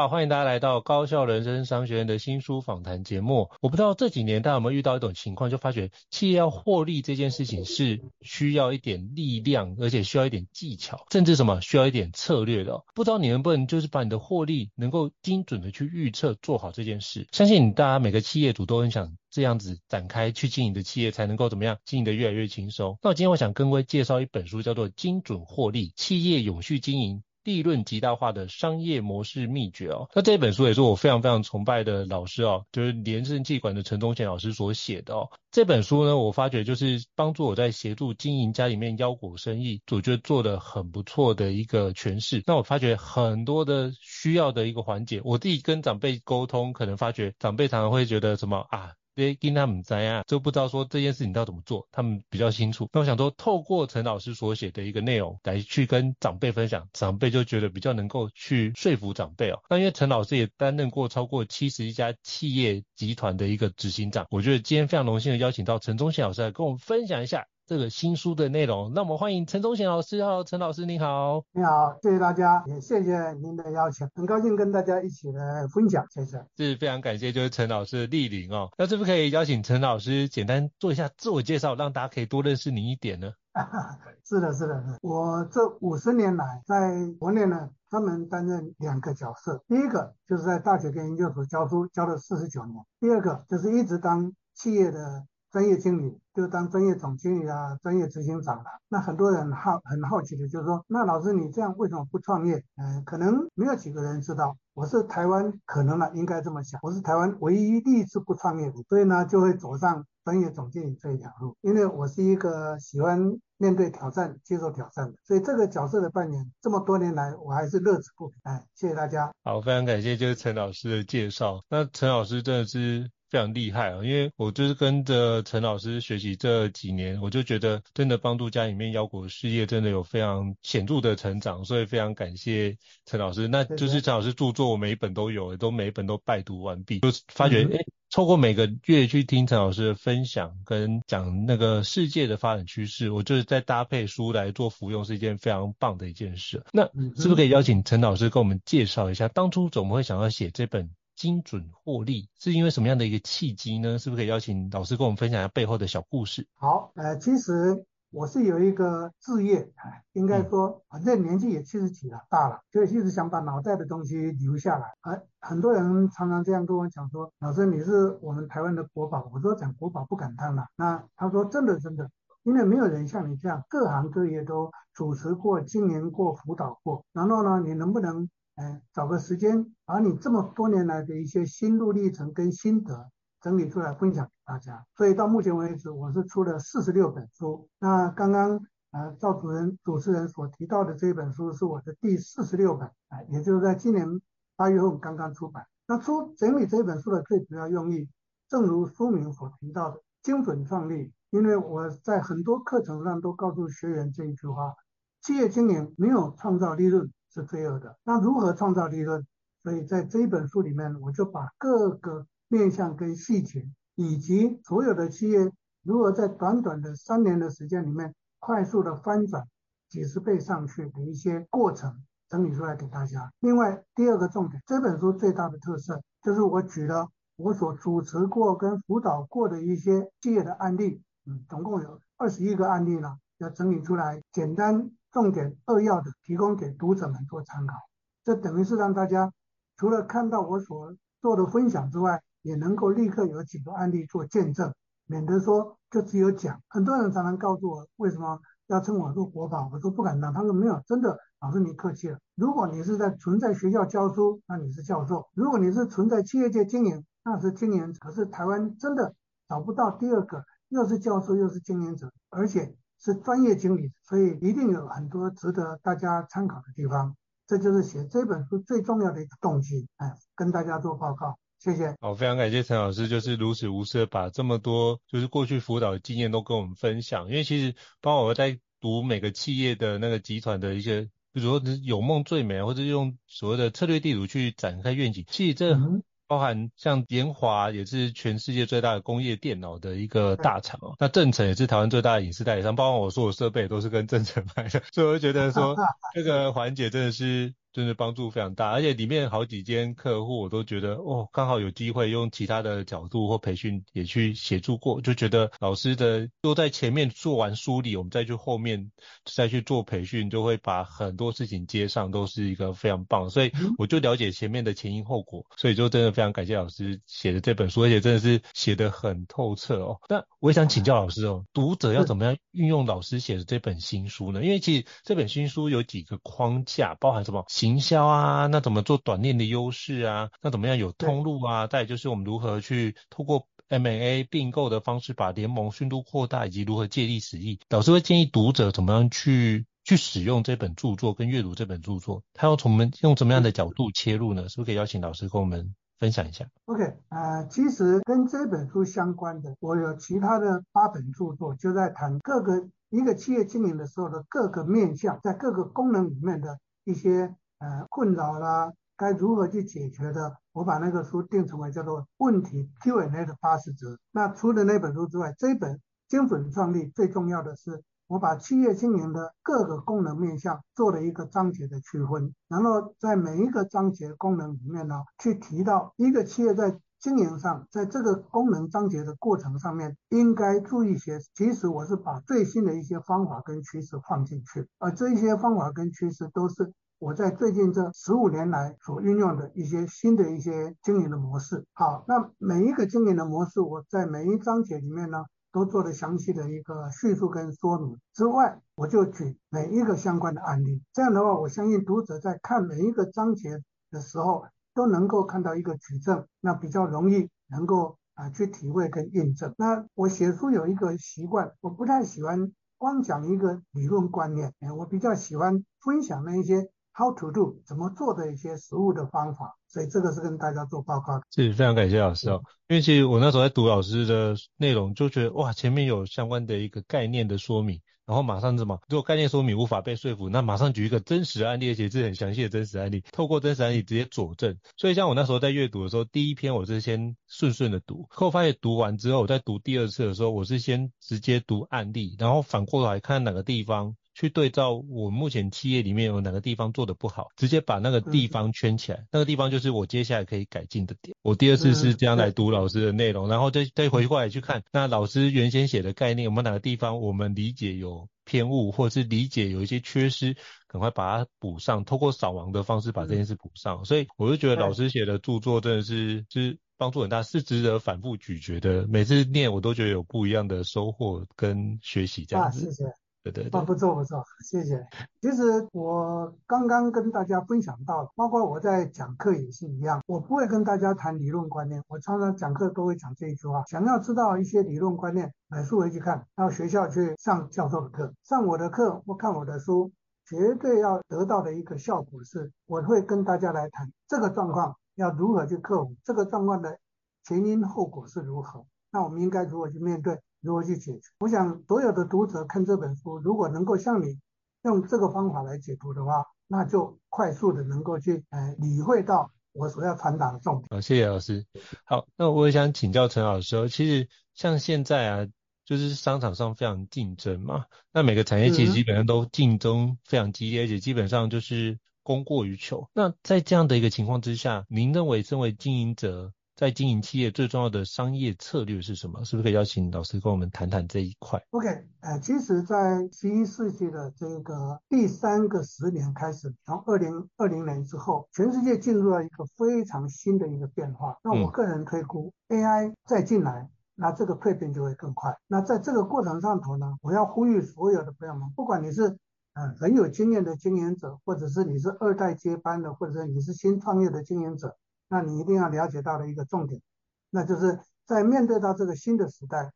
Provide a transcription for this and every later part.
好，欢迎大家来到高校人生商学院的新书访谈节目。我不知道这几年大家有没有遇到一种情况，就发觉企业要获利这件事情是需要一点力量，而且需要一点技巧，甚至什么需要一点策略的。不知道你能不能就是把你的获利能够精准的去预测，做好这件事。相信大家每个企业主都很想这样子展开去经营的企业，才能够怎么样经营的越来越轻松。那我今天我想跟各位介绍一本书，叫做《精准获利：企业永续经营》。利润极大化的商业模式秘诀哦，那这本书也是我非常非常崇拜的老师哦，就是联圣企管的陈宗贤老师所写的哦。这本书呢，我发觉就是帮助我在协助经营家里面腰果生意，我觉得做得很不错的一个诠释。那我发觉很多的需要的一个环节，我自己跟长辈沟通，可能发觉长辈常常会觉得什么啊。别跟他们在啊，就不知道说这件事情要怎么做，他们比较清楚。那我想说，透过陈老师所写的一个内容来去跟长辈分享，长辈就觉得比较能够去说服长辈哦。那因为陈老师也担任过超过七十一家企业集团的一个执行长，我觉得今天非常荣幸的邀请到陈忠贤老师来跟我们分享一下。这个新书的内容，那我们欢迎陈忠贤老师。Hello，陈老师您好。你好，谢谢大家，也谢谢您的邀请，很高兴跟大家一起来分享，谢谢。是非常感谢，就是陈老师的莅临哦。那是不是可以邀请陈老师简单做一下自我介绍，让大家可以多认识您一点呢？是的，是的，是的。我这五十年来在国内呢，专门担任两个角色。第一个就是在大学跟研究所教书，教了四十九年；第二个就是一直当企业的。专业经理就当专业总经理啊，专业执行长了。那很多人好很好奇的，就是说，那老师你这样为什么不创业？嗯、可能没有几个人知道，我是台湾可能呢应该这么想，我是台湾唯一第一次不创业的，所以呢就会走上专业总经理这一条路。因为我是一个喜欢面对挑战、接受挑战的，所以这个角色的扮演这么多年来我还是乐此不疲。哎，谢谢大家。好，非常感谢就是陈老师的介绍。那陈老师真的是。非常厉害啊！因为我就是跟着陈老师学习这几年，我就觉得真的帮助家里面腰果事业真的有非常显著的成长，所以非常感谢陈老师。那就是陈老师著作，我每一本都有，都每一本都拜读完毕，就发觉哎，透过每个月去听陈老师的分享跟讲那个世界的发展趋势，我就是在搭配书来做服用，是一件非常棒的一件事。那是不是可以邀请陈老师跟我们介绍一下，当初怎么会想要写这本？精准获利是因为什么样的一个契机呢？是不是可以邀请老师跟我们分享一下背后的小故事？好，呃，其实我是有一个志业，应该说，反正年纪也七十几了，大了，就一直想把脑袋的东西留下来。哎，很多人常常这样跟我讲说，老师你是我们台湾的国宝。我说讲国宝不敢当了。那他说真的真的，因为没有人像你这样各行各业都主持过、经营过、辅导过。然后呢，你能不能？哎，找个时间，把你这么多年来的一些心路历程跟心得整理出来分享给大家。所以到目前为止，我是出了四十六本书。那刚刚呃赵主任主持人所提到的这本书是我的第四十六本，哎，也就是在今年八月份刚刚出版。那出整理这本书的最主要用意，正如书名所提到的，精准创立因为我在很多课程上都告诉学员这一句话：企业经营没有创造利润是罪恶的。那如何创造利润？所以在这一本书里面，我就把各个面向跟细节，以及所有的企业如何在短短的三年的时间里面快速的翻转几十倍上去的一些过程整理出来给大家。另外，第二个重点，这本书最大的特色就是我举了我所主持过跟辅导过的一些企业的案例，嗯，总共有二十一个案例呢，要整理出来，简单、重点、扼要的提供给读者们做参考。这等于是让大家除了看到我所做的分享之外，也能够立刻有几个案例做见证，免得说就只有讲。很多人常常告诉我为什么要称我做国宝，我说不敢当。他说没有，真的，老师你客气了。如果你是在存在学校教书，那你是教授；如果你是存在企业界经营，那是经营者。可是台湾真的找不到第二个，又是教授又是经营者，而且是专业经理，所以一定有很多值得大家参考的地方。这就是写这本书最重要的一个动机，哎，跟大家做报告。谢谢。好，非常感谢陈老师，就是如此无私的把这么多就是过去辅导的经验都跟我们分享。因为其实包括我在读每个企业的那个集团的一些，比如说有梦最美，或者用所谓的策略地图去展开愿景，其实这包含像联华也是全世界最大的工业电脑的一个大厂哦，那正成也是台湾最大的影视代理商，包括我所有设备都是跟正成买的，所以我就觉得说 这个环节真的是。真的帮助非常大，而且里面好几间客户我都觉得哦，刚好有机会用其他的角度或培训也去协助过，就觉得老师的都在前面做完梳理，我们再去后面再去做培训，就会把很多事情接上，都是一个非常棒。所以我就了解前面的前因后果，所以就真的非常感谢老师写的这本书，而且真的是写得很透彻哦。但我也想请教老师哦，读者要怎么样运用老师写的这本新书呢？因为其实这本新书有几个框架，包含什么？行销啊，那怎么做短链的优势啊？那怎么样有通路啊？再就是我们如何去透过 M&A 并购的方式把联盟迅速扩大，以及如何借力使力。老师会建议读者怎么样去去使用这本著作跟阅读这本著作，他要从我们用怎么样的角度切入呢？是不是可以邀请老师跟我们分享一下？OK，呃，其实跟这本书相关的，我有其他的八本著作，就在谈各个一个企业经营的时候的各个面向，在各个功能里面的一些。呃，困扰啦，该如何去解决的？我把那个书定成为叫做问题 Q&A 的八十则。那除了那本书之外，这本精准创立最重要的是，我把企业经营的各个功能面向做了一个章节的区分，然后在每一个章节功能里面呢，去提到一个企业在经营上，在这个功能章节的过程上面应该注意些。其实我是把最新的一些方法跟趋势放进去，而这一些方法跟趋势都是。我在最近这十五年来所运用的一些新的一些经营的模式。好，那每一个经营的模式，我在每一章节里面呢，都做了详细的一个叙述跟说明。之外，我就举每一个相关的案例。这样的话，我相信读者在看每一个章节的时候，都能够看到一个举证，那比较容易能够啊去体会跟印证。那我写书有一个习惯，我不太喜欢光讲一个理论观念，我比较喜欢分享那一些。How to do 怎么做的一些实务的方法，所以这个是跟大家做报告的。是，非常感谢老师哦。因为其实我那时候在读老师的内容，就觉得哇，前面有相关的一个概念的说明，然后马上什么，如果概念说明无法被说服，那马上举一个真实案例，而且是很详细的真实案例，透过真实案例直接佐证。所以像我那时候在阅读的时候，第一篇我是先顺顺的读，可我发现读完之后，我在读第二次的时候，我是先直接读案例，然后反过来看哪个地方。去对照我目前企业里面有哪个地方做得不好，直接把那个地方圈起来，那个地方就是我接下来可以改进的点。我第二次是这样来读老师的内容，然后再再回过来去看那老师原先写的概念，有没有哪个地方我们理解有偏误，或者是理解有一些缺失，赶快把它补上，透过扫盲的方式把这件事补上。所以我就觉得老师写的著作真的是是帮助很大，是值得反复咀嚼的。每次念我都觉得有不一样的收获跟学习这样子。对对对，不错不错，谢谢。其实我刚刚跟大家分享到，包括我在讲课也是一样，我不会跟大家谈理论观念。我常常讲课都会讲这一句话：想要知道一些理论观念，买书回去看，到学校去上教授的课，上我的课或看我的书，绝对要得到的一个效果是，我会跟大家来谈这个状况要如何去克服，这个状况的前因后果是如何，那我们应该如何去面对？如何去解决。我想所有的读者看这本书，如果能够像你用这个方法来解读的话，那就快速的能够去呃理会到我所要传达的重点。好，谢谢老师。好，那我也想请教陈老师，其实像现在啊，就是商场上非常竞争嘛，那每个产业其实基本上都竞争非常激烈，嗯、而且基本上就是供过于求。那在这样的一个情况之下，您认为身为经营者，在经营企业最重要的商业策略是什么？是不是可以邀请老师跟我们谈谈这一块？OK，呃，其实，在十一世纪的这个第三个十年开始，从二零二零年之后，全世界进入了一个非常新的一个变化。那我个人推估、嗯、AI 再进来，那这个蜕变就会更快。那在这个过程上头呢，我要呼吁所有的朋友们，不管你是呃很有经验的经营者，或者是你是二代接班的，或者是你是新创业的经营者。那你一定要了解到的一个重点，那就是在面对到这个新的时代，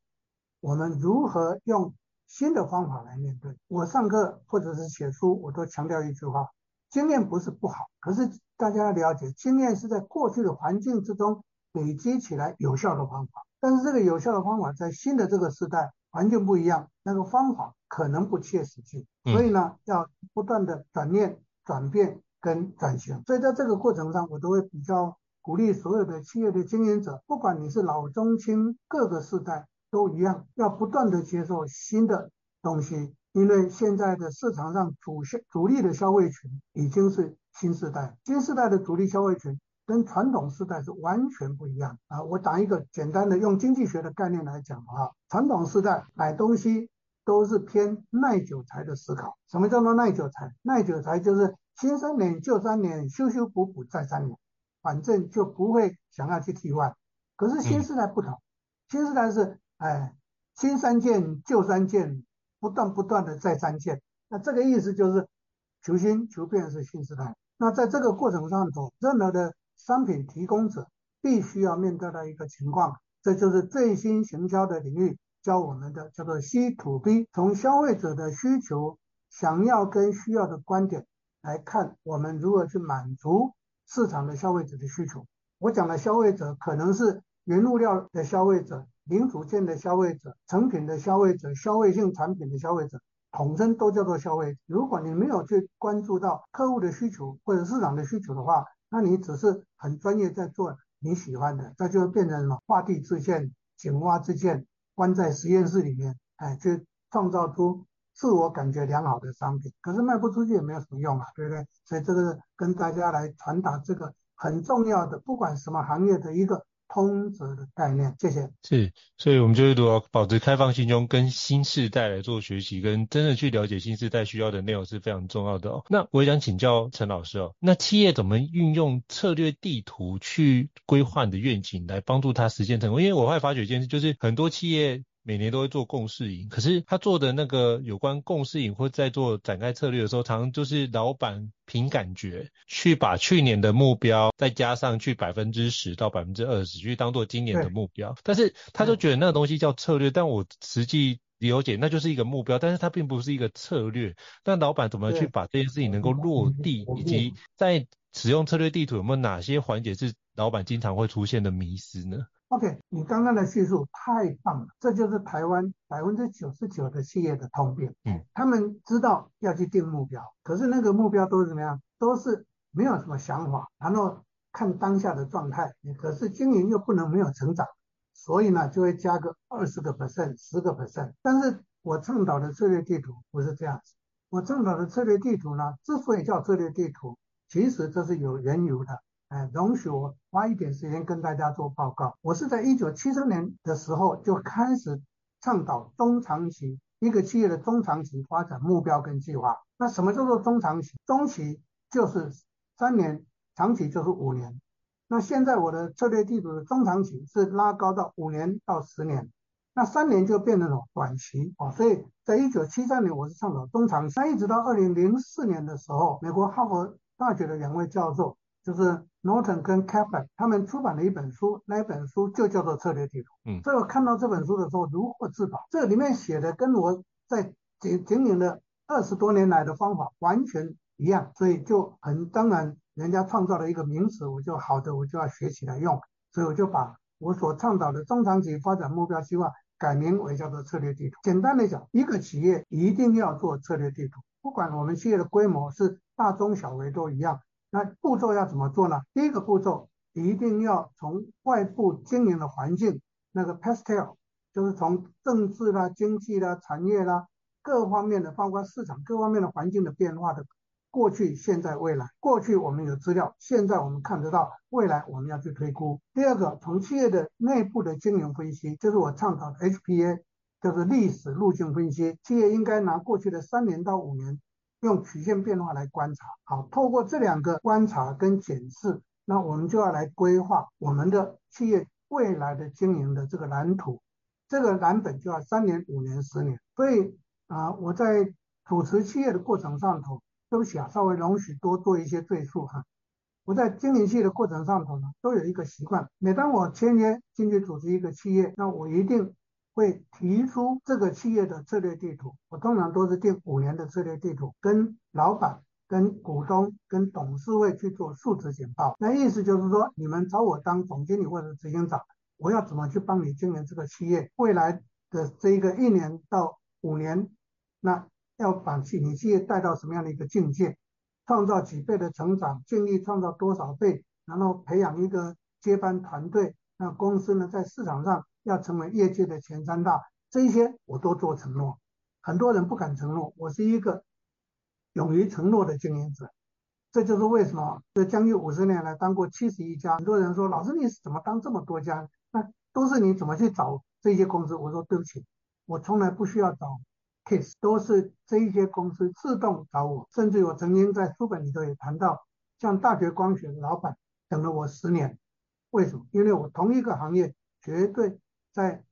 我们如何用新的方法来面对。我上课或者是写书，我都强调一句话：经验不是不好，可是大家要了解，经验是在过去的环境之中累积起来有效的方法。但是这个有效的方法在新的这个时代环境不一样，那个方法可能不切实际。所以呢，要不断的转念、转变跟转型。所以在这个过程上，我都会比较。鼓励所有的企业的经营者，不管你是老中青各个世代都一样，要不断的接受新的东西，因为现在的市场上主消主力的消费群已经是新时代，新时代的主力消费群跟传统时代是完全不一样啊！我打一个简单的用经济学的概念来讲啊，传统时代买东西都是偏耐久财的思考。什么叫做耐久财？耐久财就是新三年旧三年，修修补补再三年。反正就不会想要去替换，可是新时代不同，嗯、新时代是哎新三件旧三件，不断不断的再三件，那这个意思就是求新求变是新时代。那在这个过程上头，任何的商品提供者必须要面对的一个情况，这就是最新行销的领域教我们的叫做 C to B，从消费者的需求、想要跟需要的观点来看，我们如何去满足。市场的消费者的需求，我讲的消费者可能是原物料的消费者、零组件的消费者、成品的消费者、消费性产品的消费者，统称都叫做消费者。如果你没有去关注到客户的需求或者市场的需求的话，那你只是很专业在做你喜欢的，那就变成什么画地自限、井蛙之见，关在实验室里面，哎，去创造出。自我感觉良好的商品，可是卖不出去也没有什么用啊，对不对？所以这个跟大家来传达这个很重要的，不管什么行业的一个通则的概念。谢谢。是，所以我们就是说，保持开放心胸，跟新世代来做学习，跟真的去了解新世代需要的内容是非常重要的哦。那我也想请教陈老师哦，那企业怎么运用策略地图去规划你的愿景，来帮助他实现成功？因为我会发觉一件事，就是很多企业。每年都会做共事营，可是他做的那个有关共事营或在做展开策略的时候，常常就是老板凭感觉去把去年的目标再加上去百分之十到百分之二十，去当做今年的目标。但是他就觉得那个东西叫策略，但我实际了解那就是一个目标，但是它并不是一个策略。那老板怎么去把这件事情能够落地，以及在使用策略地图有没有哪些环节是老板经常会出现的迷失呢？OK，你刚刚的叙述太棒了，这就是台湾百分之九十九的企业的通病。嗯，他们知道要去定目标，可是那个目标都是怎么样？都是没有什么想法，然后看当下的状态。可是经营又不能没有成长，所以呢就会加个二十个 percent、十个 percent。但是我倡导的策略地图不是这样子，我倡导的策略地图呢，之所以叫策略地图，其实这是有缘由的。哎，容许我花一点时间跟大家做报告。我是在一九七三年的时候就开始倡导中长期一个企业的中长期发展目标跟计划。那什么叫做中长期？中期就是三年，长期就是五年。那现在我的策略地图的中长期是拉高到五年到十年，那三年就变成了短期啊。所以在一九七三年我是倡导中长期，那一直到二零零四年的时候，美国哈佛大学的两位教授就是。Norton 跟 Kaplan 他们出版了一本书，那一本书就叫做策略地图。嗯，所以我看到这本书的时候如获至宝。这里面写的跟我在经经营了二十多年来的方法完全一样，所以就很当然，人家创造了一个名词，我就好的我就要学起来用，所以我就把我所倡导的中长期发展目标计划改名为叫做策略地图。简单的讲，一个企业一定要做策略地图，不管我们企业的规模是大中小微都一样。那步骤要怎么做呢？第一个步骤一定要从外部经营的环境，那个 pastel，就是从政治啦、经济啦、产业啦各方面的，包括市场各方面的环境的变化的。过去、现在、未来。过去我们有资料，现在我们看得到，未来我们要去推估。第二个，从企业的内部的经营分析，就是我倡导的 HPA，就是历史路径分析。企业应该拿过去的三年到五年，用曲线变化来观察。好，透过这两个观察跟检视，那我们就要来规划我们的企业未来的经营的这个蓝图。这个蓝本就要三年、五年、十年。所以啊、我在主持企业的过程上头。对不起啊，稍微容许多做一些赘述哈。我在经营企业的过程上头呢，都有一个习惯，每当我签约进去组织一个企业，那我一定会提出这个企业的策略地图。我通常都是定五年的策略地图，跟老板、跟股东、跟董事会去做述职简报。那意思就是说，你们找我当总经理或者执行长，我要怎么去帮你经营这个企业未来的这一个一年到五年，那。要把企你企业带到什么样的一个境界，创造几倍的成长，尽力创造多少倍，然后培养一个接班团队，那公司呢在市场上要成为业界的前三大，这一些我都做承诺。很多人不敢承诺，我是一个勇于承诺的经营者，这就是为什么这将近五十年来当过七十一家。很多人说，老师你怎么当这么多家？那都是你怎么去找这些公司？我说对不起，我从来不需要找。case 都是这一些公司自动找我，甚至我曾经在书本里头也谈到，像大学光学老板等了我十年，为什么？因为我同一个行业绝对在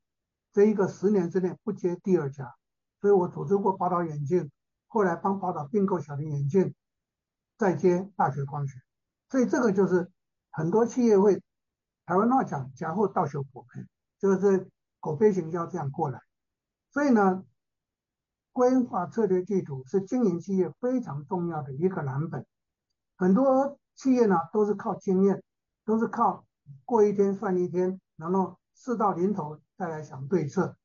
这一个十年之内不接第二家，所以我组织过宝岛眼镜，后来帮宝岛并购小林眼镜，再接大学光学，所以这个就是很多企业会台湾话讲假后倒修果盆，就是口碑行销这样过来，所以呢。规划策略地图是经营企业非常重要的一个蓝本。很多企业呢都是靠经验，都是靠过一天算一天，然后事到临头再来想对策。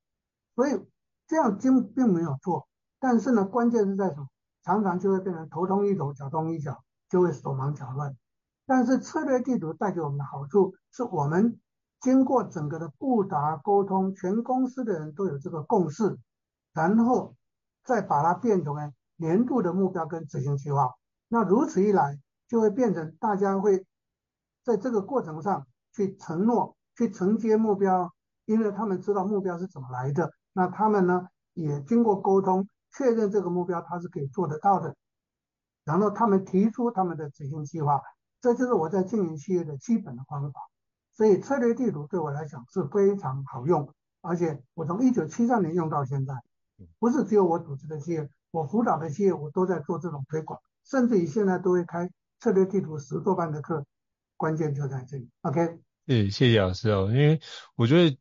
所以这样经并没有错，但是呢，关键是在什么？常常就会变成头痛医头，脚痛医脚，就会手忙脚乱。但是策略地图带给我们的好处，是我们经过整个的布达沟通，全公司的人都有这个共识，然后。再把它变成为年度的目标跟执行计划，那如此一来，就会变成大家会在这个过程上去承诺、去承接目标，因为他们知道目标是怎么来的。那他们呢，也经过沟通确认这个目标他是可以做得到的，然后他们提出他们的执行计划，这就是我在经营企业的基本的方法。所以策略地图对我来讲是非常好用，而且我从一九七三年用到现在。不是只有我组织的企业，我辅导的企业，我都在做这种推广，甚至于现在都会开策略地图十多班的课，关键就在这里。OK，对，谢谢老师哦，因为我觉得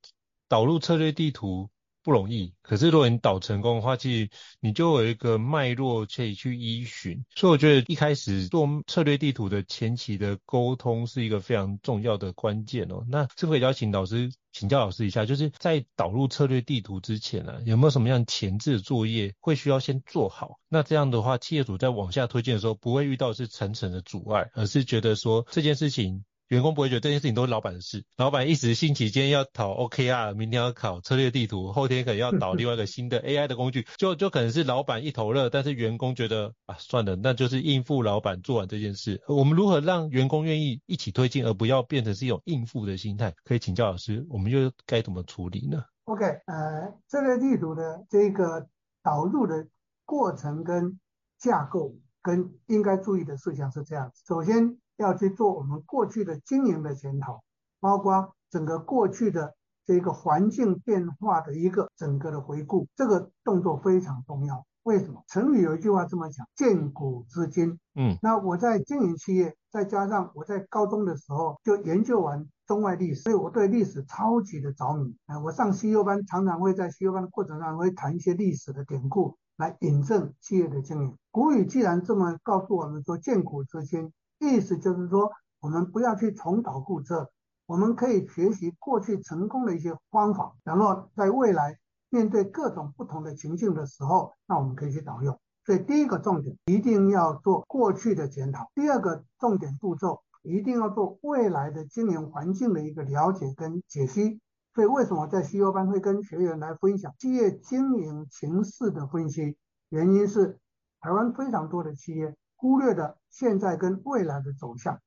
导入策略地图。不容易，可是如果你导成功的话，其实你就有一个脉络可以去依循。所以我觉得一开始做策略地图的前期的沟通是一个非常重要的关键哦。那是否邀请老师请教老师一下，就是在导入策略地图之前呢、有没有什么样前置作业会需要先做好？那这样的话，企业主在往下推进的时候，不会遇到是层层的阻碍，而是觉得说这件事情。员工不会觉得这件事情都是老板的事，老板一时兴起，今天要考 OKR，明天要考策略地图，后天可能要导 另外一个新的 AI 的工具，就就可能是老板一头热，但是员工觉得啊算了，那就是应付老板做完这件事。我们如何让员工愿意一起推进，而不要变成是一种应付的心态？可以请教老师，我们又该怎么处理呢？OK，呃，策略地图的这个导入的过程跟架构跟应该注意的事项是这样子，首先。要去做我们过去的经营的检讨，包括整个过去的这个环境变化的一个整个的回顾，这个动作非常重要。为什么？成语有一句话这么讲：“见古知今。”嗯，那我在经营企业，再加上我在高中的时候就研究完中外历史，所以我对历史超级的着迷。啊，我上 CEO 班常常会在 CEO 班的过程上会谈一些历史的典故来引证企业的经营。古语既然这么告诉我们说“见古知今”。意思就是说，我们不要去重蹈覆辙，我们可以学习过去成功的一些方法，然后在未来面对各种不同的情境的时候，那我们可以去导用。所以第一个重点一定要做过去的检讨，第二个重点步骤一定要做未来的经营环境的一个了解跟解析。所以为什么在 CEO 班会跟学员来分享企业经营情势的分析？原因是台湾非常多的企业忽略的现在跟未来的走向。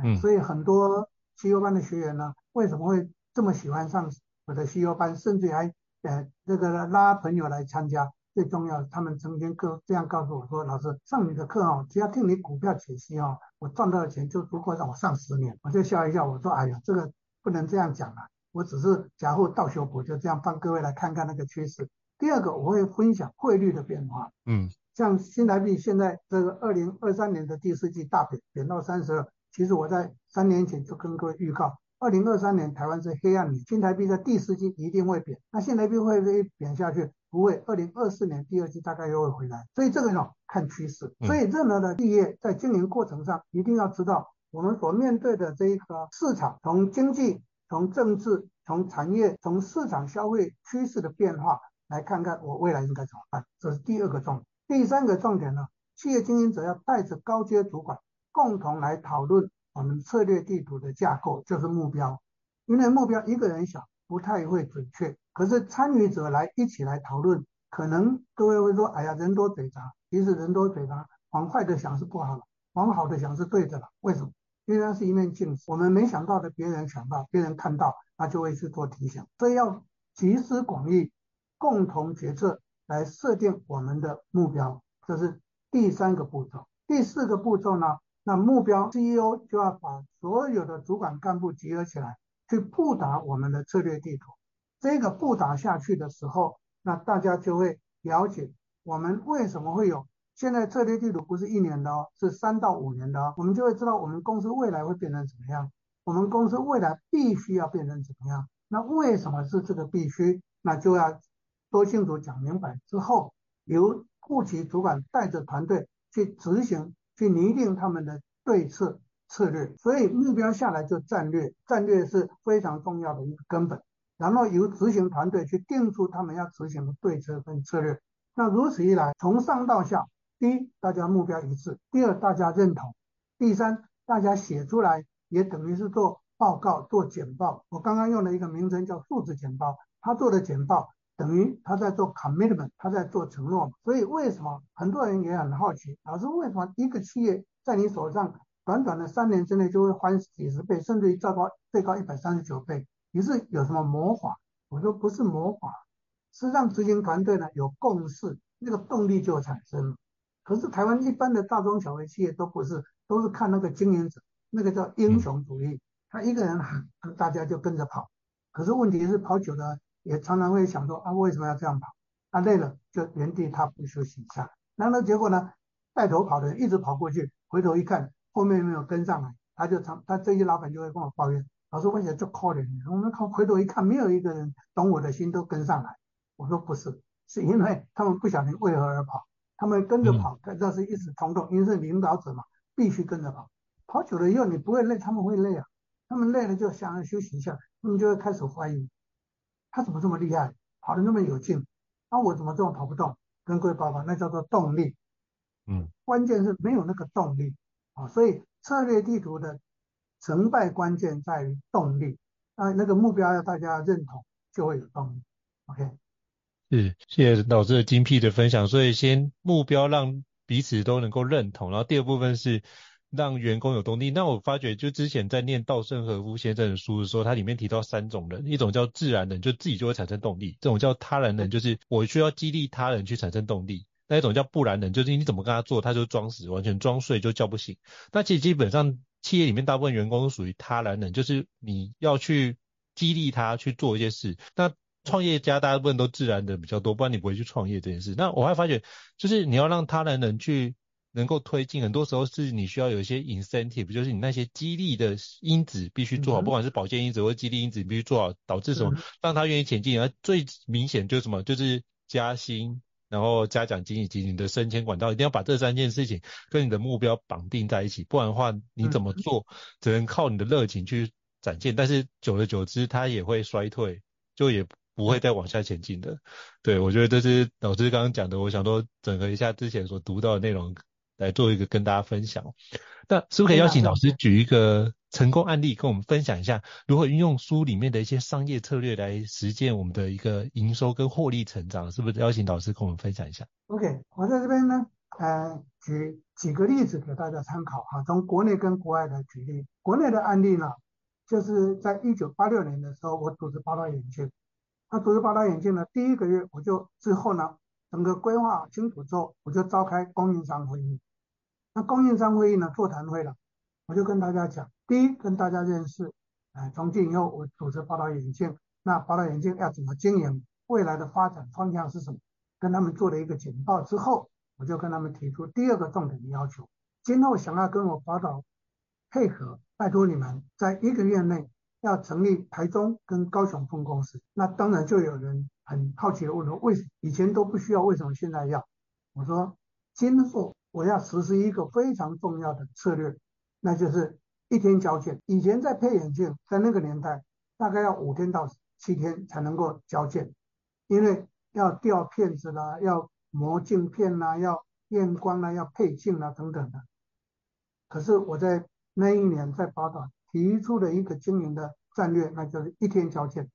嗯，所以很多 CEO 班的学员呢，为什么会这么喜欢上我的 CEO 班，甚至还呃这个拉朋友来参加？最重要，他们曾经告这样告诉我说：“老师上你的课哦，只要听你股票解析哦，我赚到的钱就足够让我上十年。”我就笑一笑，我说：“哎呀，这个不能这样讲啊，我只是假货倒修补，就这样帮各位来看看那个趋势。”第二个，我会分享汇率的变化，嗯，像新台币现在这个二零二三年的第四季大贬，贬到三十二。其实我在三年前就跟各位预告，二零二三年台湾是黑暗年，新台币在第四季一定会贬。那新台币会不会贬下去？不会。二零二四年第二季大概又会回来。所以这个呢，看趋势。所以任何的企业在经营过程上，一定要知道我们所面对的这一个市场，从经济、从政治、从产业、从市场消费趋势的变化，来看看我未来应该怎么办。这是第二个重点。第三个重点呢，企业经营者要带着高阶主管。共同来讨论我们策略地图的架构，就是目标。因为目标一个人想不太会准确，可是参与者来一起来讨论，可能各位会说：“哎呀，人多嘴杂。”其实人多嘴杂，往坏的想是不好了，往好的想是对的了。为什么？因为它是一面镜子，我们没想到的，别人想到，别人看到，他就会去做提醒。所以要集思广益，共同决策来设定我们的目标，这是第三个步骤。第四个步骤呢？那目标 CEO 就要把所有的主管干部集合起来，去布达我们的策略地图。这个布达下去的时候，那大家就会了解我们为什么会有现在策略地图不是一年的哦，是三到五年的哦。我们就会知道我们公司未来会变成怎么样，我们公司未来必须要变成怎么样。那为什么是这个必须？那就要说清楚讲明白之后，由后期主管带着团队去执行。去拟定他们的对策策略，所以目标下来就战略，战略是非常重要的一个根本。然后由执行团队去定出他们要执行的对策跟策略。那如此一来，从上到下，第一，大家目标一致；第二，大家认同；第三，大家写出来也等于是做报告、做简报。我刚刚用了一个名称叫数字简报，他做的简报。等于他在做 commitment，他在做承诺，所以为什么很多人也很好奇，老师为什么一个企业在你手上短短的三年之内就会翻几十倍，甚至于最高最高一百三十九倍？你是有什么魔法？我说不是魔法，是让执行团队呢有共识，那个动力就产生。可是台湾一般的大中小微企业都不是，都是看那个经营者，那个叫英雄主义，他一个人喊，大家就跟着跑。可是问题是跑久了。也常常会想说啊，为什么要这样跑？他、啊、累了就原地踏步休息一下。然后结果呢，带头跑的人一直跑过去，回头一看后面没有跟上来，他就常他这些老板就会跟我抱怨，老师为什么这么可怜？我们靠回头一看，没有一个人懂我的心都跟上来。我说不是，是因为他们不晓得为何而跑，他们跟着跑，这是一时冲动，因为是领导者嘛，必须跟着跑。跑久了以后你不会累，他们会累啊，他们累了就想要休息一下，他们就会开始怀疑。他怎么这么厉害，跑得那么有劲？那、啊、我怎么这么跑不动？跟各位报告，那叫做动力。嗯，关键是没有那个动力啊，所以策略地图的成败关键在于动力。啊，那个目标要大家认同，就会有动力。OK，是，谢谢老师的精辟的分享。所以先目标让彼此都能够认同，然后第二部分是。让员工有动力。那我发觉，就之前在念稻盛和夫先生的书的时候，它里面提到三种人，一种叫自然人，就自己就会产生动力；这种叫他然人，就是我需要激励他人去产生动力；那一种叫不然人，就是你怎么跟他做，他就装死，完全装睡就叫不醒。那其实基本上企业里面大部分员工都属于他然人，就是你要去激励他去做一些事。那创业家大部分都自然人比较多，不然你不会去创业这件事。那我还发觉，就是你要让他然人去。能够推进，很多时候是你需要有一些 incentive，就是你那些激励的因子必须做好，嗯、不管是保健因子或激励因子，你必须做好，导致什么，让他愿意前进。而最明显就是什么，就是加薪，然后加奖金以及你的升迁管道，一定要把这三件事情跟你的目标绑定在一起，不然的话你怎么做，只能靠你的热情去展现，但是久而久之它也会衰退，就也不会再往下前进的。对，我觉得这是老师刚刚讲的，我想说整合一下之前所读到的内容，来做一个跟大家分享。那是不是可以邀请老师举一个成功案例，跟我们分享一下如何运用书里面的一些商业策略来实践我们的一个营收跟获利成长？是不是邀请老师跟我们分享一下？OK，我在这边呢，呃，举几个例子给大家参考哈，从国内跟国外的举例。国内的案例呢，就是在一九八六年的时候，我组织八大眼镜。那组织八大眼镜呢，第一个月我就之后呢，整个规划清楚之后，我就召开供应商会议。那供应商会议呢，座谈会了，我就跟大家讲，第一跟大家认识，哎，从今以后我组织宝岛眼镜，那宝岛眼镜要怎么经营，未来的发展方向是什么，跟他们做了一个简报之后，我就跟他们提出第二个重点的要求，今后想要跟我宝岛配合，拜托你们在一个月内要成立台中跟高雄分公司。那当然就有人很好奇的问说，为什以前都不需要，为什么现在要？我说今后。我要实施一个非常重要的策略，那就是一天交件。以前在配眼镜，在那个年代，大概要五天到七天才能够交件，因为要吊片子啦，要磨镜片啦，要验光啦，要配镜啦等等的。可是我在那一年在宝岛提出了一个经营的战略，那就是一天交件。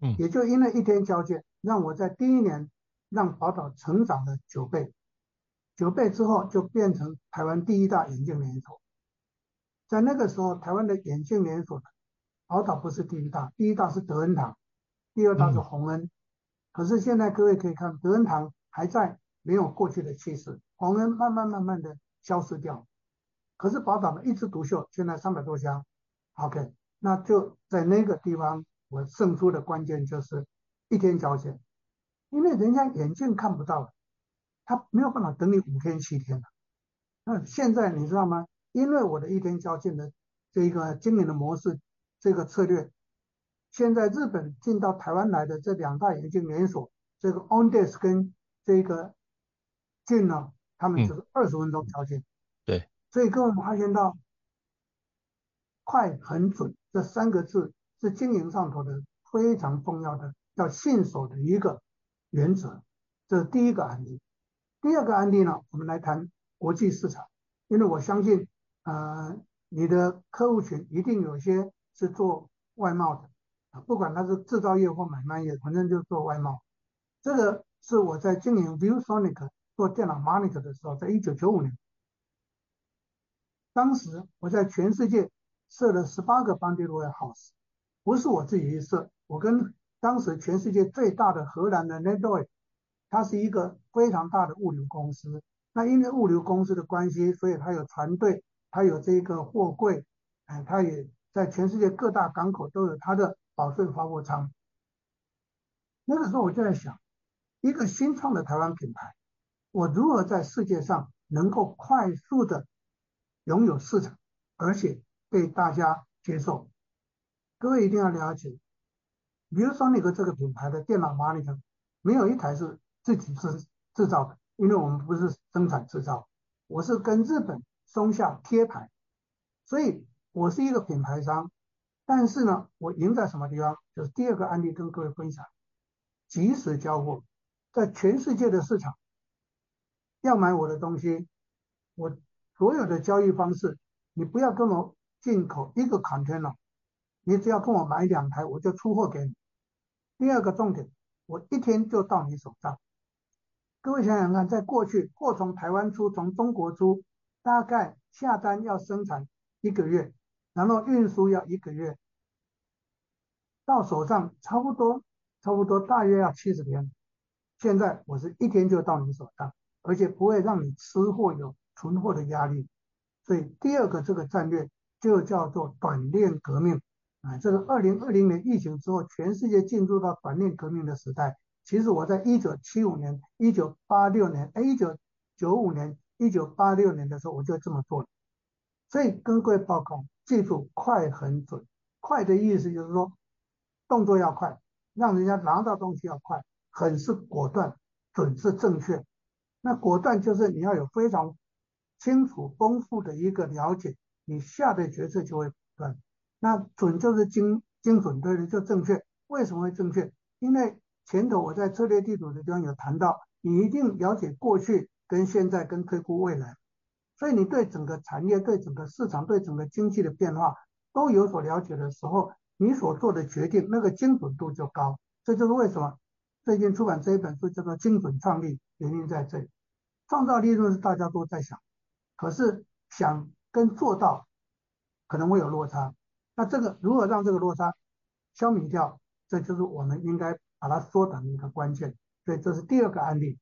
嗯，也就因为一天交接，让我在第一年让宝岛成长了九倍。九倍之后就变成台湾第一大眼镜连锁，在那个时候，台湾的眼镜连锁，宝岛不是第一大，第一大是德恩堂，第二大是洪恩。可是现在各位可以看，德恩堂还在，没有过去的气势，洪恩慢慢慢慢的消失掉。可是宝岛呢，一枝独秀，现在三百多家。OK，那就在那个地方，我胜出的关键就是一天交钱，因为人家眼镜看不到。他没有办法等你五天七天了。那现在你知道吗？因为我的一天交件的这个经营的模式，这个策略，现在日本进到台湾来的这两大眼镜连锁，这个 On d e s 跟这个进呢，他们就是二十分钟交件。对。所以跟我们发现到，快、很准这三个字是经营上头的非常重要的要信守的一个原则。这是第一个案例。第二个案例呢，我们来谈国际市场，因为我相信，呃，你的客户群一定有些是做外贸的，啊，不管他是制造业或买卖业，反正就是做外贸。这个是我在经营 ViewSonic 做电脑 Monitor 的时候，在一九九五年，当时我在全世界设了十八个 Bonded Warehouse，不是我自己去设，我跟当时全世界最大的荷兰的 Netdoor 它是一个非常大的物流公司，那因为物流公司的关系，所以它有船队，它有这个货柜，哎，它也在全世界各大港口都有它的保税发货仓。那个时候我就在想，一个新创的台湾品牌，我如何在世界上能够快速的拥有市场，而且被大家接受？各位一定要了解，比如说那个这个品牌的电脑 monitor，没有一台是。自己制制造的，因为我们不是生产制造，我是跟日本松下贴牌，所以我是一个品牌商。但是呢，我赢在什么地方？就是第二个案例跟各位分享，即时交货，在全世界的市场要买我的东西，我所有的交易方式，你不要跟我进口一个 container，你只要跟我买两台，我就出货给你。第二个重点，我一天就到你手上。各位想想看，在过去货从台湾出，从中国出，大概下单要生产一个月，然后运输要一个月，到手上差不多差不多大约要七十天。现在我是一天就到你手上，而且不会让你吃货有存货的压力。所以第二个这个战略就叫做短链革命啊！这个二零二零年疫情之后，全世界进入到短链革命的时代。其实我在一九七五年、一九八六年、哎，一九九五年、一九八六年的时候，我就这么做了。所以跟各位报告，记住快、很、准。快的意思就是说，动作要快，让人家拿到东西要快；狠是果断，准是正确。那果断就是你要有非常清楚、丰富的一个了解，你下的决策就会果断。那准就是精精准，对的，就正确。为什么会正确？因为前头我在策略地图的地方有谈到，你一定了解过去跟现在跟推估未来，所以你对整个产业、对整个市场、对整个经济的变化都有所了解的时候，你所做的决定那个精准度就高。这就是为什么最近出版这一本书叫做《精准创立》，原因在这里。创造利润是大家都在想，可是想跟做到可能会有落差。那这个如何让这个落差消弭掉？这就是我们应该把它缩短的一个关键。所以这是第二个案例，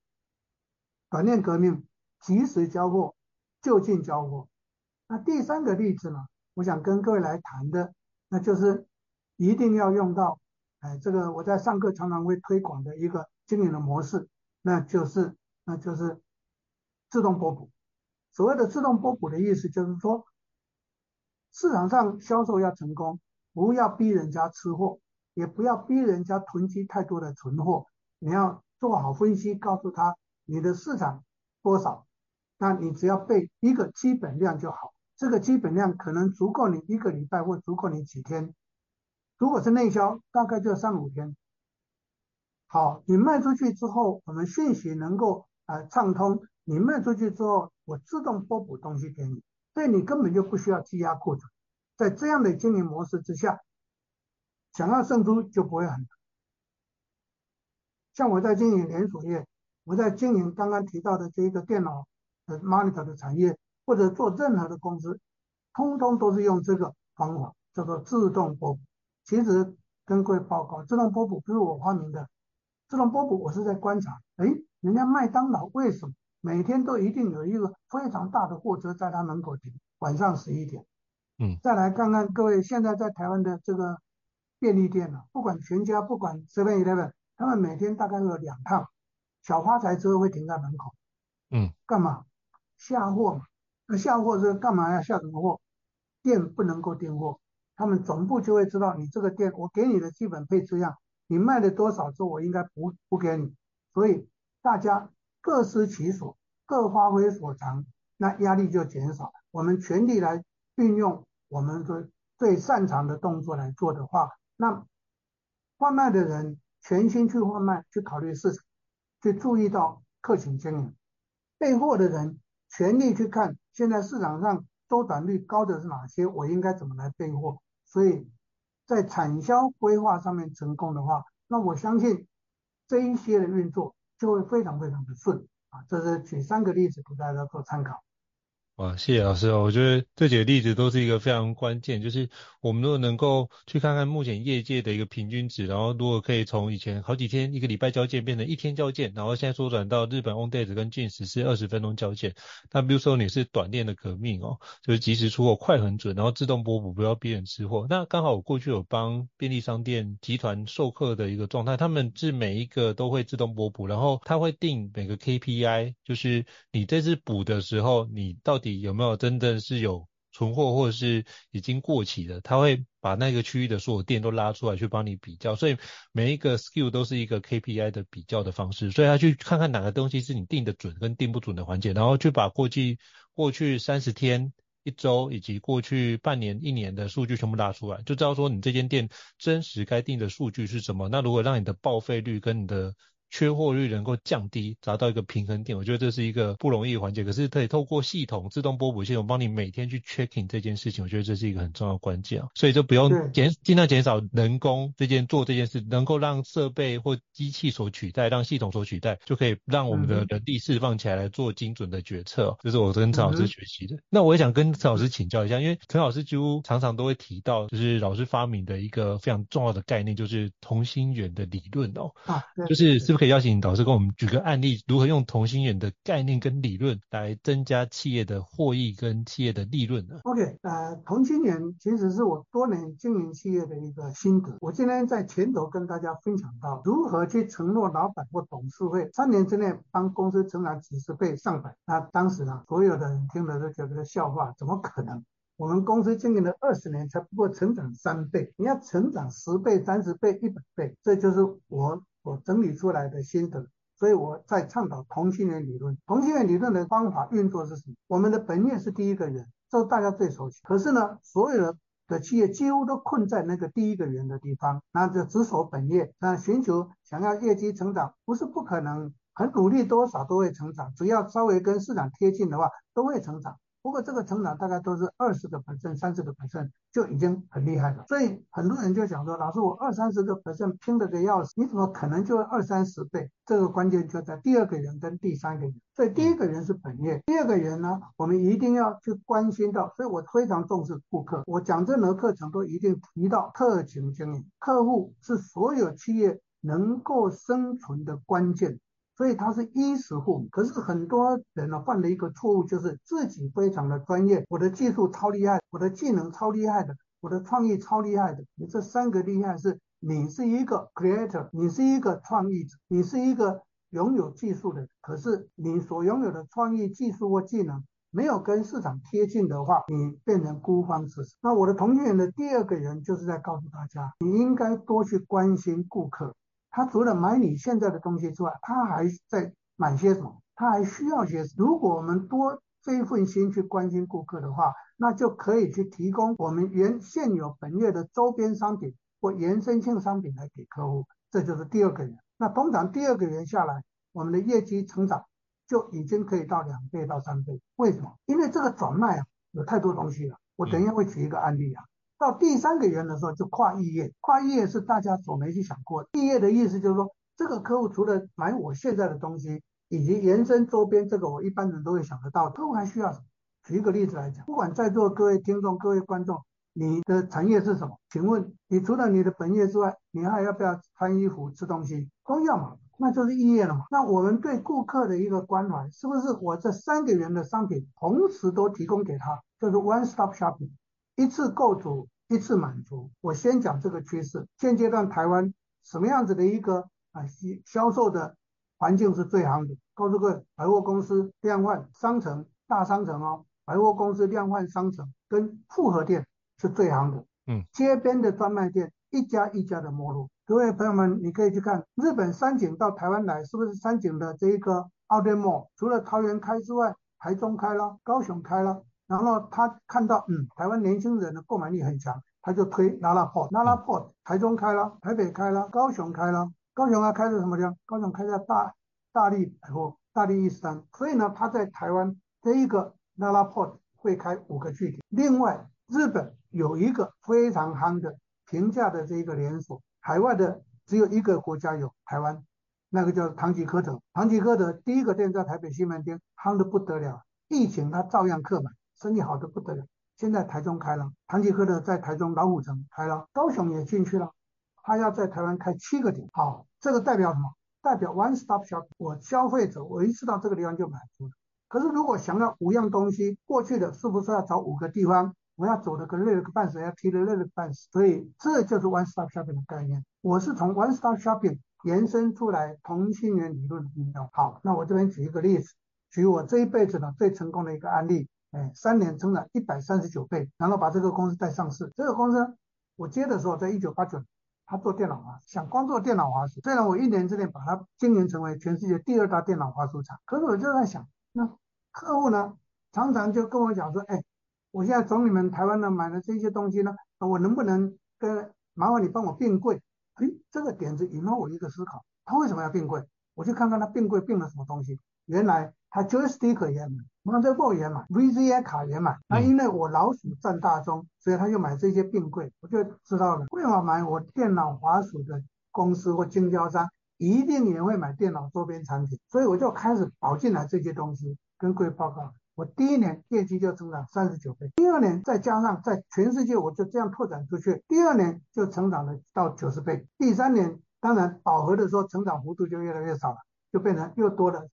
短链革命，及时交货，就近交货。那第三个例子呢？我想跟各位来谈的，那就是一定要用到，哎，这个我在上课常常会推广的一个经营的模式，那就是那就是。自动波补，所谓的自动波补的意思就是说，市场上销售要成功，不要逼人家吃货，也不要逼人家囤积太多的存货。你要做好分析，告诉他你的市场多少，那你只要备一个基本量就好。这个基本量可能足够你一个礼拜，或足够你几天。如果是内销，大概就三五天。好，你卖出去之后，我们讯息能够呃畅通。你卖出去之后，我自动拨补东西给你，所以你根本就不需要积压库存。在这样的经营模式之下，想要胜出就不会很难。像我在经营连锁业，我在经营刚刚提到的这一个电脑的 monitor 的产业，或者做任何的公司，通通都是用这个方法，叫做自动波补。其实跟各位报告，自动波补不是我发明的，自动波补我是在观察，哎，人家麦当劳为什么？每天都一定有一个非常大的货车在他门口停，晚上十一点。嗯，再来看看各位现在在台湾的这个便利店啊，不管全家，不管 Seven Eleven，他们每天大概有两趟小发财车会停在门口。嗯，干嘛？下货嘛。那下货是干嘛要下什么货？店不能够订货，他们总部就会知道你这个店，我给你的基本配置样，你卖了多少之后，我应该补补给你。所以大家。各司其所，各发挥所长，那压力就减少。我们全力来运用我们最最擅长的动作来做的话，那贩卖的人全心去贩卖，去考虑市场，去注意到客群经营；备货的人全力去看现在市场上周转率高的是哪些，我应该怎么来备货。所以在产销规划上面成功的话，那我相信这一些的运作。就会非常非常的顺啊，这是举三个例子给大家做参考。哇，谢谢老师哦，我觉得这几个例子都是一个非常关键，就是我们如果能够去看看目前业界的一个平均值，然后如果可以从以前好几天一个礼拜交件变成一天交件，然后现在缩短到日本 On Days 跟 j e n s 是二十分钟交件，那比如说你是短链的革命哦，就是即时出货快很准，然后自动波补不要逼人吃货。那刚好我过去有帮便利商店集团授课的一个状态，他们是每一个都会自动波补，然后他会定每个 KPI，就是你这次补的时候，你到底有没有真的是有存货或者是已经过期的？他会把那个区域的所有店都拉出来去帮你比较，所以每一个 skill 都是一个 KPI 的比较的方式，所以他去看看哪个东西是你定的准跟定不准的环节，然后去把过去过去三十天、一周以及过去半年、一年的数据全部拉出来，就知道说你这间店真实该定的数据是什么。那如果让你的报废率跟你的缺货率能够降低，达到一个平衡点，我觉得这是一个不容易的环节。可是可以透过系统自动波补系统帮你每天去 checking 这件事情，我觉得这是一个很重要的关键啊。所以就不用减，尽量减少人工这件做这件事，能够让设备或机器所取代，让系统所取代，就可以让我们的人力释放起来来做精准的决策。这是我跟陈老师学习的。嗯、那我也想跟陈老师请教一下，因为陈老师几乎常常都会提到，就是老师发明的一个非常重要的概念，就是同心圆的理论哦。啊，就是是可以邀请导师跟我们举个案例，如何用同心圆的概念跟理论来增加企业的获益跟企业的利润呢？OK，呃，同心圆其实是我多年经营企业的一个心得。我今天在前头跟大家分享到，如何去承诺老板或董事会三年之内帮公司成长几十倍、上百。那当时呢，所有的人听了都觉得笑话，怎么可能？我们公司经营了二十年，才不过成长三倍，你要成长十倍、三十倍、一百倍，这就是我。我整理出来的心得，所以我在倡导同心圆理论。同心圆理论的方法运作是什么？我们的本业是第一个人，这大家最熟悉。可是呢，所有的的企业几乎都困在那个第一个圆的地方，那就只守本业，那寻求想要业绩成长不是不可能，很努力多少都会成长，只要稍微跟市场贴近的话都会成长。不过这个成长大概都是二十个百分、三十个百分就已经很厉害了。所以很多人就想说，老师我二三十个百分拼得个要死，你怎么可能就二三十倍？这个关键就在第二个人跟第三个人。所以第一个人是本业，第二个人呢，我们一定要去关心到。所以我非常重视顾客，我讲这门课程都一定提到特勤经营，客户是所有企业能够生存的关键。所以他是衣食父母，可是很多人呢犯了一个错误，就是自己非常的专业，我的技术超厉害，我的技能超厉害的，我的创意超厉害的。你这三个厉害是，你是一个 creator，你是一个创意者，你是一个拥有技术的，可是你所拥有的创意、技术或技能没有跟市场贴近的话，你变成孤芳自赏。那我的同学的第二个人就是在告诉大家，你应该多去关心顾客。他除了买你现在的东西之外，他还在买些什么？他还需要些什么？如果我们多这一份心去关心顾客的话，那就可以去提供我们原现有本月的周边商品或延伸性商品来给客户。这就是第二个人。那通常第二个人下来，我们的业绩成长就已经可以到两倍到三倍。为什么？因为这个转卖啊，有太多东西了。我等一下会举一个案例啊。到第三个圆的时候，就跨异业。跨异业是大家所没去想过的。异业的意思就是说，这个客户除了买我现在的东西，以及延伸周边，这个我一般人都会想得到。客户还需要什么？举一个例子来讲，不管在座各位听众、各位观众，你的产业是什么？请问你除了你的本业之外，你还要不要穿衣服、吃东西？都要嘛？那就是异业了嘛。那我们对顾客的一个关怀，是不是我这三个圆的商品同时都提供给他？就是 one stop shopping。一次构筑，一次满足。我先讲这个趋势。现阶段台湾什么样子的一个啊销销售的环境是最好的？告诉各位，百货公司量贩商城、大商城哦，百货公司量贩商城跟复合店是最好的。嗯，街边的专卖店一家一家的没落。各位朋友们，你可以去看日本三井到台湾来，是不是三井的这一个 Outlet Mall？除了桃园开之外，台中开了，高雄开了。然后他看到，嗯，台湾年轻人的购买力很强，他就推 LaLaport，LaLaport，台中开了，台北开了，高雄开了，高雄啊开在什么地方？高雄开在大大力百货、大立伊势丹。所以呢，他在台湾这一个 LaLaport 会开五个据点。另外，日本有一个非常夯的平价的这一个连锁，海外的只有一个国家有，台湾那个叫唐吉诃德。唐吉诃德第一个店在台北西门町，夯得不得了，疫情他照样客满。生意好的不得了，现在台中开了，唐吉诃德在台中老虎城开了，高雄也进去了，他要在台湾开七个点。好，这个代表什么？代表 one stop shop。我消费者我一次到这个地方就满足了。可是如果想要五样东西，过去的是不是要找五个地方？我要走的个累了个半死，要提的累了个半死。所以这就是 one stop shopping 的概念。我是从 one stop shopping 延伸出来同心圆理论的应用。好，那我这边举一个例子，举我这一辈子呢最成功的一个案例。哎，三年增长一百三十九倍，然后把这个公司带上市。这个公司我接的时候，在一九八九年，他做电脑滑，想光做电脑滑鼠。虽然我一年之内把它经营成为全世界第二大电脑滑鼠厂，可是我就在想，那客户呢，常常就跟我讲说，哎，我现在从你们台湾呢买的这些东西呢，我能不能跟麻烦你帮我并柜？哎，这个点子引发我一个思考，他为什么要并柜？我去看看他并柜并了什么东西，原来。他 joystick 也买 motobo 也买，VGA 卡也买。那因为我老鼠占大宗，所以他就买这些并柜。我就知道了，为什么买我电脑滑鼠的公司或经销商一定也会买电脑周边产品。所以我就开始保进来这些东西，跟各位报告。我第一年业绩就增长三十九倍，第二年再加上在全世界我就这样拓展出去，第二年就成长了到九十倍。第三年当然饱和的时候，成长幅度就越来越少了，就变成又多了。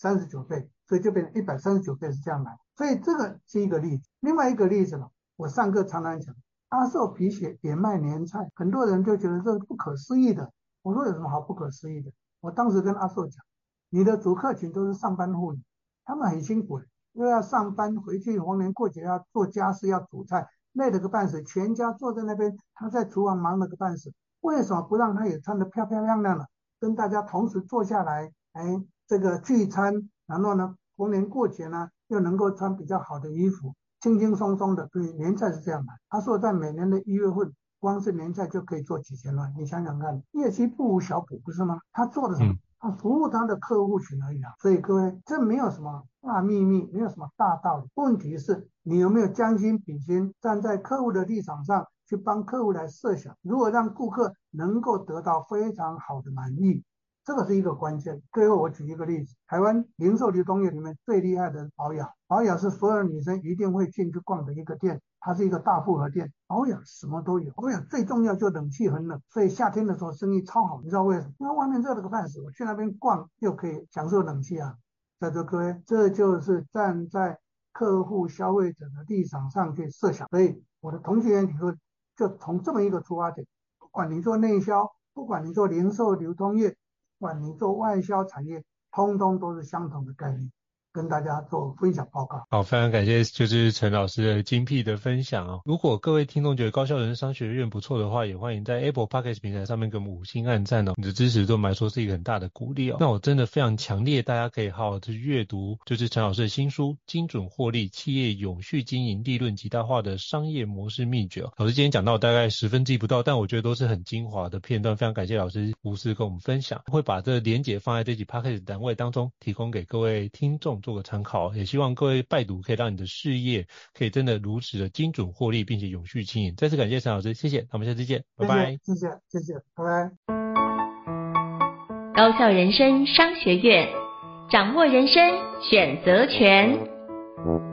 三十九倍，所以就变成一百三十九倍是这样来，所以这个是一个例子。另外一个例子呢，我上课常常讲，阿寿皮鞋也卖年菜，很多人就觉得这是不可思议的。我说有什么好不可思议的？我当时跟阿寿讲，你的主客群都是上班妇女，他们很辛苦，又要上班回去逢年过节要做家事要煮菜，累得个半死，全家坐在那边，他在厨房忙了个半死，为什么不让他也穿得漂漂亮亮的，跟大家同时坐下来，哎？这个聚餐，然后呢，逢年过节呢，又能够穿比较好的衣服，轻轻松松的。对，年菜是这样的，他说在每年的一月份，光是年菜就可以做几千万，你想想看，业绩不无小补，不是吗？他做的什么？他服务他的客户群而已啊。所以各位，这没有什么大秘密，没有什么大道理。问题是，你有没有将心比心，站在客户的立场上去帮客户来设想，如何让顾客能够得到非常好的满意。这个是一个关键。最后我举一个例子，台湾零售流通业里面最厉害的保养，保养是所有女生一定会进去逛的一个店，它是一个大复合店。保养什么都有，保养最重要就冷气很冷，所以夏天的时候生意超好。你知道为什么？因为外面热了个半死，我去那边逛又可以享受冷气啊。在座各位，这就是站在客户消费者的立场上去设想。所以我的同学员，你说就从这么一个出发点，不管你做内销，不管你做零售流通业。管你做外销产业，通通都是相同的概念。跟大家做分享报告。好，非常感谢，就是陈老师的精辟的分享哦。如果各位听众觉得高校人商学院不错的话，也欢迎在 Apple Podcast 平台上面给我们五星按赞哦。你的支持对我们来说是一个很大的鼓励哦。那我真的非常强烈，大家可以好好去阅读，就是陈老师的新书《精准获利：企业永续经营利润极大化的商业模式秘诀》。老师今天讲到大概十分记不到，但我觉得都是很精华的片段。非常感谢老师无私跟我们分享，会把这个连结放在这集 Podcast 单位当中，提供给各位听众做个参考。也希望各位拜读可以让你的事业可以真的如此的精准获利，并且永续经营。再次感谢陈老师，谢谢，那我们下次见，拜拜。谢谢，谢谢，拜拜。高校人生商学院，掌握人生选择权。